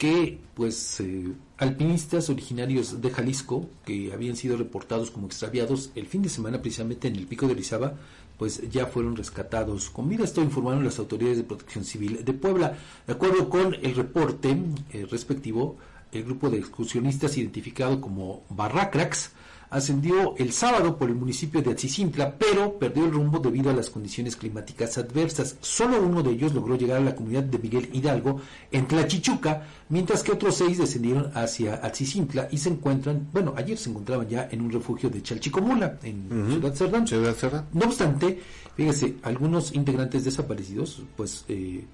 que pues eh, alpinistas originarios de Jalisco que habían sido reportados como extraviados el fin de semana precisamente en el pico de Orizaba pues ya fueron rescatados con vida. Esto informaron las autoridades de protección civil de Puebla. De acuerdo con el reporte eh, respectivo, el grupo de excursionistas identificado como Barracrax ascendió el sábado por el municipio de Atzicintla, pero perdió el rumbo debido a las condiciones climáticas adversas. Solo uno de ellos logró llegar a la comunidad de Miguel Hidalgo en Tlachichuca, mientras que otros seis descendieron hacia Atzicintla y se encuentran, bueno, ayer se encontraban ya en un refugio de Chalchicomula, en Ciudad Cerdán. Ciudad Cerdán. No obstante, fíjese, algunos integrantes desaparecidos, pues, eh,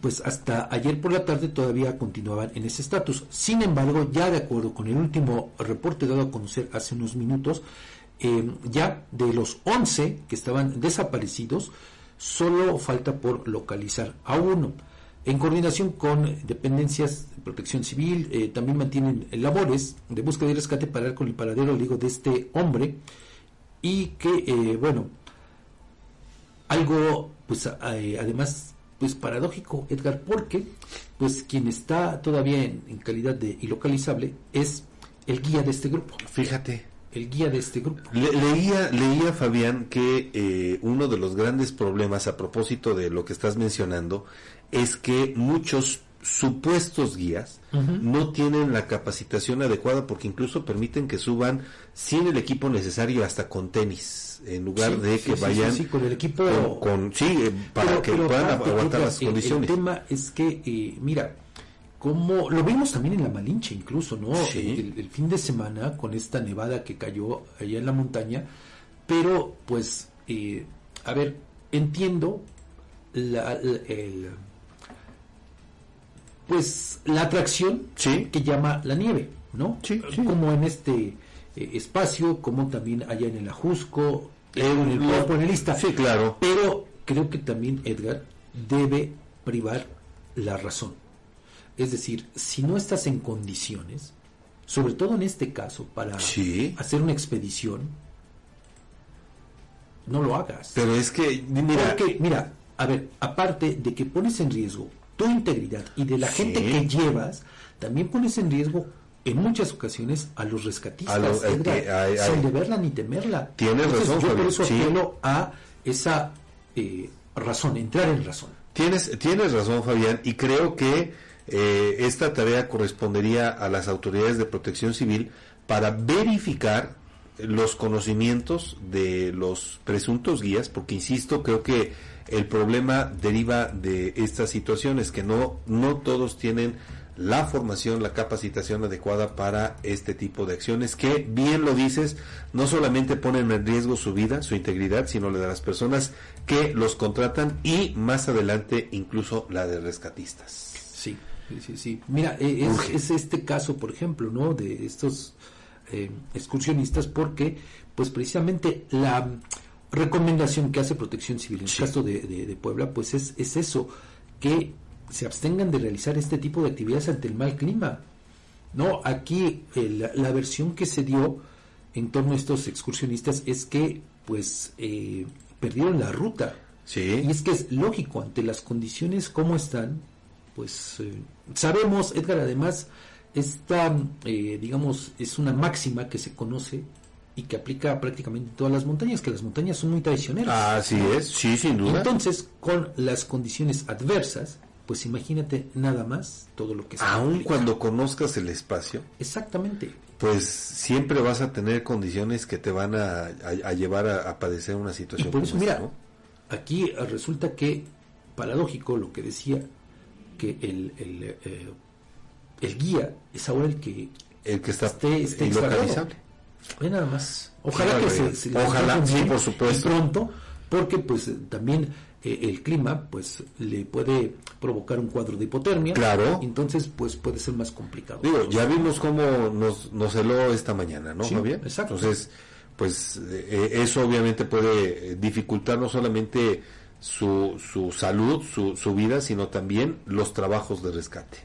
pues hasta ayer por la tarde todavía continuaban en ese estatus. Sin embargo, ya de acuerdo con el último reporte dado a conocer hace unos minutos, eh, ya de los 11 que estaban desaparecidos, solo falta por localizar a uno. En coordinación con dependencias de protección civil, eh, también mantienen labores de búsqueda y rescate para con el paradero, digo, de este hombre y que, eh, bueno, algo, pues además pues paradójico, Edgar, porque pues quien está todavía en, en calidad de ilocalizable es el guía de este grupo. Fíjate. El guía de este grupo. Le- leía, leía Fabián que eh, uno de los grandes problemas a propósito de lo que estás mencionando es que muchos supuestos guías no tienen la capacitación adecuada porque incluso permiten que suban sin el equipo necesario hasta con tenis en lugar Sí, de que sí, vayan sí, con el equipo con, con- sí eh, para Pero- que pero puedan aguantar las el- condiciones. El, tema es que, eh, mira, como lo vimos también en la Malinche incluso, ¿no? El, el fin de semana con esta nevada que cayó allá en la montaña, pero pues, eh, a ver, entiendo la, la- el, pues la atracción Sí. que llama la nieve, ¿no? Sí, sí. Como en este eh, espacio, como también allá en el Ajusco, Eh, en el lo- Cuerpo, en el Ista. sí claro Pero creo que también Edgar debe privar la razón. Es decir, si no estás en condiciones, sobre todo en este caso, para Sí. hacer una expedición, no lo hagas. pero es que mira Porque, mira, a ver, aparte de que pones en riesgo tu integridad y de la Sí. gente que llevas, también pones en riesgo en muchas ocasiones a los rescatistas, A los- eh, Edgar, que hay- sin hay- de verla ni temerla. Tienes Entonces, razón, Yo por eso sí. apelo a esa eh, razón, entrar en razón. Tienes, tienes razón, Fabián, y creo que eh, esta tarea correspondería a las autoridades de protección civil para verificar los conocimientos de los presuntos guías, porque insisto, creo que el problema deriva de estas situaciones, que no, no todos tienen la formación, la capacitación adecuada para este tipo de acciones que, bien lo dices, no solamente ponen en riesgo su vida, su integridad, sino la de las personas que los contratan y más adelante incluso la de rescatistas. Sí, sí, sí. Mira, eh, es, es este caso, por ejemplo, ¿no? De estos eh, excursionistas, porque, pues precisamente la recomendación que hace Protección Civil en Sí. el caso de, de- de Puebla, pues es, es eso, que se abstengan de realizar este tipo de actividades ante el mal clima. No, aquí eh, la, la versión que se dio en torno a estos excursionistas es que, pues, eh, perdieron la ruta. Sí. Y es que es lógico, ante las condiciones como están, pues eh, sabemos, Edgar, además, esta, eh, digamos, es una máxima que se conoce y que aplica prácticamente en todas las montañas, que las montañas son muy traicioneras. Así es, sí, sin duda. Entonces, con las condiciones adversas, pues imagínate nada más todo lo que se Aun implica. cuando conozcas el espacio, Exactamente. pues siempre vas a tener condiciones que te van a, a- a llevar a, a padecer una Y situación por como eso, esta, mira, ¿no? aquí eh, resulta que, paradójico lo que decía, que el, el, eh, el guía es ahora el que El que está esté, esté. Ve nada más. Ojalá Claro, que se, se le Ojalá, sí, por supuesto. pronto, porque pues eh, también eh, el clima pues le puede provocar un cuadro de hipotermia. Claro. Entonces pues puede ser más complicado. Digo, ya vimos cómo nos, nos heló esta mañana, ¿no, Sí, Javier? exacto. Entonces, pues eh, eso obviamente puede dificultar no solamente su, su salud, su, su vida, sino también los trabajos de rescate.